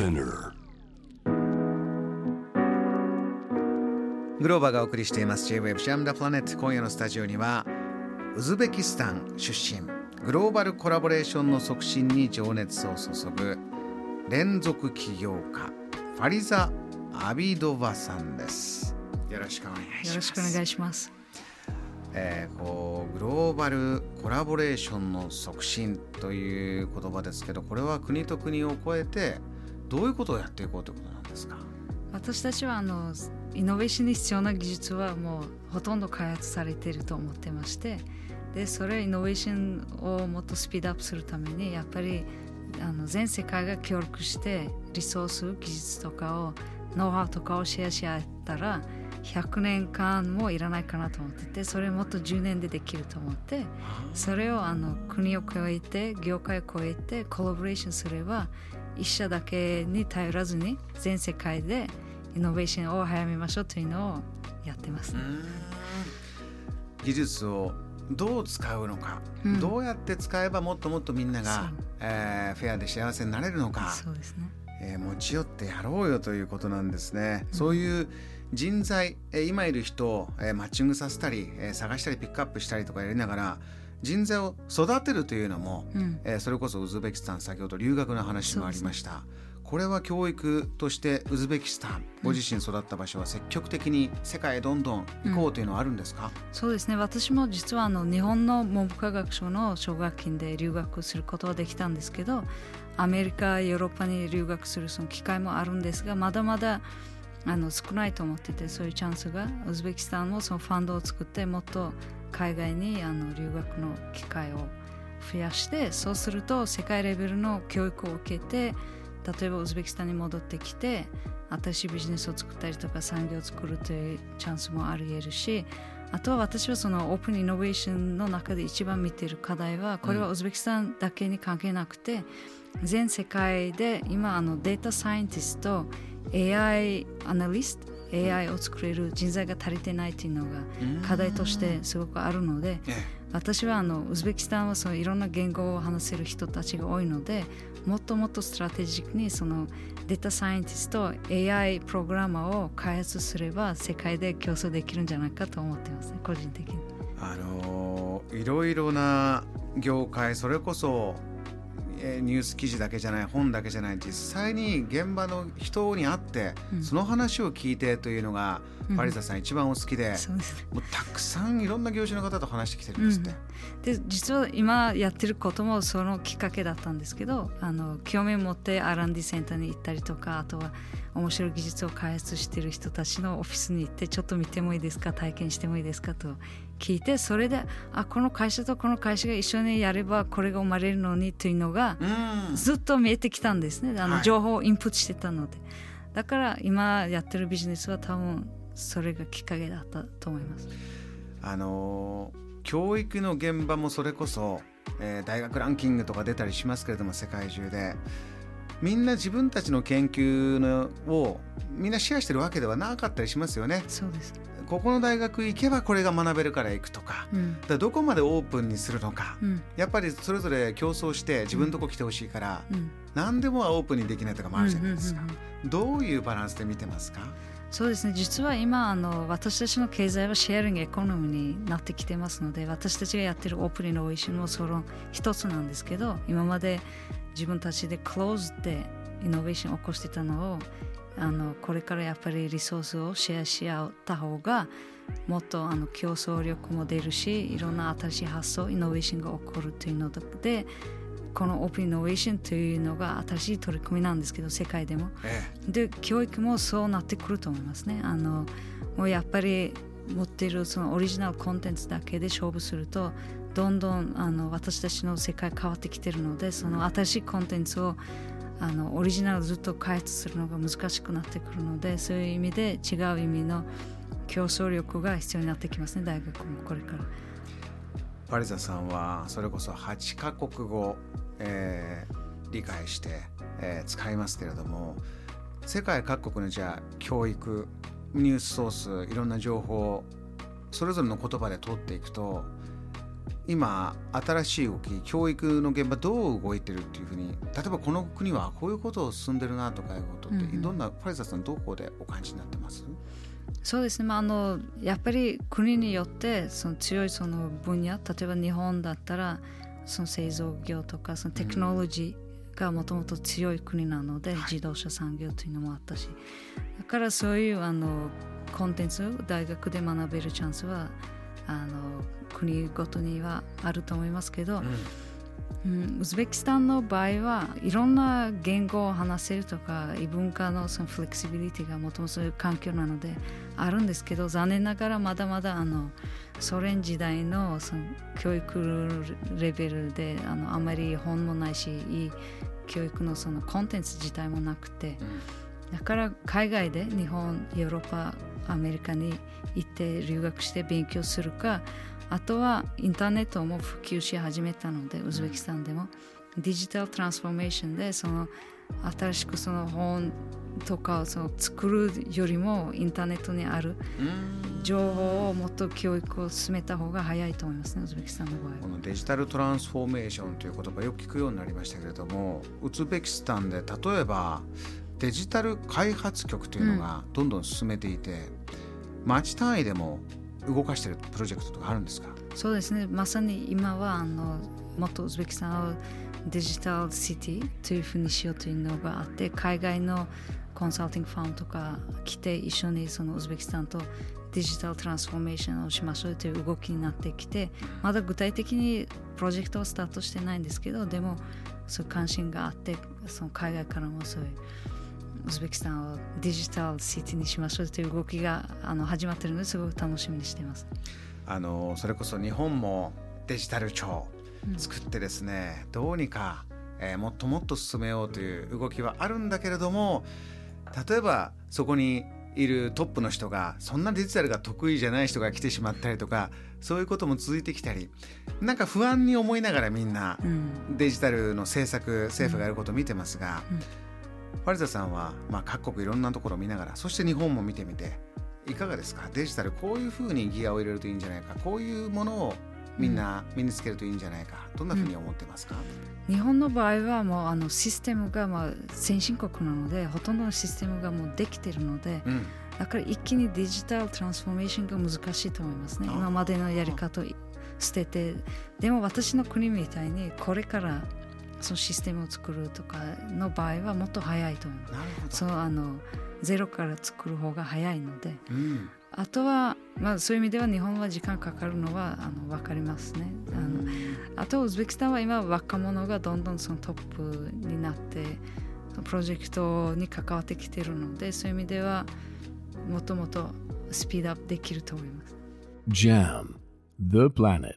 Spinner. グローバーがお送りしています。J-Web ジャムダプラネット。今夜のスタジオにはウズベキスタン出身グローバルコラボレーションの促進に情熱を注ぐ連続起業家ファリザ・アビドバさんです。よろしくお願いします。よろしくお願いします。えーこうグローバルコラボレーションの促進という言葉ですけどこれは国と国を超えてどういうことをやっていこうということなんですか？私たちはあのイノベーションに必要な技術はもうほとんど開発されていると思ってましてでそれイノベーションをもっとスピードアップするためにやっぱりあの全世界が協力してリソース技術とかをノウハウとかをシェアし合ったら100年間もいらないかなと思っててそれもっと10年でできると思ってそれをあの国を超えて業界を超えてコラボレーションすれば一社だけに頼らずに全世界でイノベーションを早めましょうというのをやってます、ね。技術をどう使うのか、うん。どうやって使えばもっともっとみんながえーフェアで幸せになれるのか、そうですね。えー持ち寄ってやろうよということなんですね、そういう人材、えー今いる人を、えーマッチングさせたり、えー探したりピックアップしたりとかやりながら人材を育てるというのも、うん。えーそれこそウズベキスタン先ほど留学の話もありました、これは教育としてウズベキスタンご自身育った場所は積極的に世界へどんどん行こうというのはあるんですか、そうですね。私も実はあの日本の文部科学省の奨学金で留学することはできたんですけどアメリカヨーロッパに留学するその機会もあるんですがまだまだあの少ないと思っててそういうチャンスがウズベキスタンもそのファンドを作ってもっと海外にあの留学の機会を増やしてそうすると世界レベルの教育を受けて例えばウズベキスタンに戻ってきて新しいビジネスを作ったりとか産業を作るというチャンスもあり得るしあとは私はそのオープンイノベーションの中で一番見ている課題はこれはウズベキスタンだけに関係なくて、全世界で今あのデータサイエンティスト AI アナリスト AI を作れる人材が足りてないというのが課題としてすごくあるのでえ私はあのウズベキスタンはそのいろんな言語を話せる人たちが多いのでもっともっとストラテジックにそのデータサイエンティスト AI プログラマーを開発すれば世界で競争できるんじゃないかと思ってますね個人的に。あのーいろいろな業界それこそ、えーニュース記事だけじゃない本だけじゃない実際に現場の人に会って、うん。その話を聞いてというのが、うん。ファリザさん一番お好きで、です。ねもうたくさんいろんな業種の方と話してきてるんですって。で実は今やってることもそのきっかけだったんですけどあの興味を持って R&D センターに行ったりとかあとは面白い技術を開発している人たちのオフィスに行ってちょっと見てもいいですか体験してもいいですかと聞いてそれであこの会社とこの会社が一緒にやればこれが生まれるのにというのがうん。ずっと見えてきたんですね。あはいの情報をインプットしてたので、だから今やってるビジネスは多分それがきっかけだったと思います。あのー教育の現場もそれこそ、えー大学ランキングとか出たりしますけれども世界中でみんな自分たちの研究のをみんなシェアしてるわけではなかったりしますよね。そうです、ここの大学行けばこれが学べるから行くとかうん。だどこまでオープンにするのかうん。やっぱりそれぞれ競争して自分のとこ来てほしいから、うん。何でもはオープンにできないとかもあるじゃないですか、どういうバランスで見てますか？そうですね。実は今あの私たちの経済はシェアリングエコノミーになってきてますので私たちがやってるオープンイノベーションもその一つなんですけど今まで自分たちでクローズでイノベーションを起こしてたのをあのこれからやっぱりリソースをシェアし合った方がもっとあの競争力も出るしいろんな新しい発想イノベーションが起こるというのでこのオープンイノベーションというのが新しい取り組みなんですけど世界でもえで教育もそうなってくると思いますね。あのもうやっぱり持っているそのオリジナルコンテンツだけで勝負するとどんどんあの私たちの世界変わってきてるのでその新しいコンテンツをあのオリジナルをずっと開発するのが難しくなってくるのでそういう意味で違う意味の競争力が必要になってきますね大学もこれから。パリザさんはそれこそ8カ国語、えー理解して、えー使いますけれども世界各国のじゃあ教育ニュースソースいろんな情報それぞれの言葉で取っていくと今新しい動き教育の現場どう動いてるっていうふうに例えばこの国はこういうことを進んでるなとかいうことって、うんうん、どんなファレザさんどこでお感じになってます？そうですね、まあ、あのやっぱり国によってその強いその分野例えば日本だったらその製造業とかそのテクノロジーがもともと強い国なので、うん、自動車産業というのもあったしだからそういうあのコンテンツを大学で学べるチャンスはあの国ごとにはあると思いますけど、うんうん、ウズベキスタンの場合はいろんな言語を話せるとか異文化のそのフレキシビリティがもともとそういう環境なのであるんですけど残念ながらまだまだあのソ連時代のその教育レベルであのあまり本もないしいい教育のそのコンテンツ自体もなくて、だから海外で日本ヨーロッパアメリカに行って留学して勉強するかあとはインターネットも普及し始めたのでウズベキスタンでも、デジタルトランスフォーメーションでその新しくその本とかをその作るよりもインターネットにある情報をもっと教育を進めた方が早いと思いますねウズベキスタンの場合。このデジタルトランスフォーメーションという言葉よく聞くようになりましたけれどもウズベキスタンで例えばデジタル開発局というのがどんどん進めていて、うん、町単位でも動かしているプロジェクトとかあるんですか？そうですね。まさに今はあのもっとウズベキスタンをデジタルシティというふうにしようというのがあって海外のコンサルティングファームとか来て一緒にそのウズベキスタンとデジタルトランスフォーメーションをしましょうという動きになってきてまだ具体的にプロジェクトはスタートしてないんですけどでもそういう関心があってその海外からもそういうウズベキスタンをデジタルシティにしましょうという動きがあの始まっているのですごく楽しみにしています。あのそれこそ日本もデジタル庁作ってですね、うん、どうにか、えー、もっともっと進めようという動きはあるんだけれども例えばそこにいるトップの人がそんなデジタルが得意じゃない人が来てしまったりとかそういうことも続いてきたりなんか不安に思いながらみんなデジタルの政策政府がやることを見てますが、うんうんファリザさんは、まあ、各国いろんなところを見ながらそして日本も見てみていかがですか？デジタルこういうふうにギアを入れるといいんじゃないか？こういうものをみんな身につけるといいんじゃないか、どんなふうに思ってますか、うん、日本の場合はもうあのシステムがまあ先進国なのでほとんどのシステムがもうできているので、うん、だから一気にデジタルトランスフォーメーションが難しいと思いますね。今までのやり方を捨ててでも私の国みたいにこれからそのシステムを作るとかの場合はもっと早いと思う。そうあのゼロから作る方が早いので、うん、あとは、まあ、そういう意味では日本は時間かかるのはあの分かりますね。あのあとウズベキスタンは今若者がどんどんそのトップになってプロジェクトに関わってきているのでそういう意味ではもともとスピードアップできると思います。JAM The Planet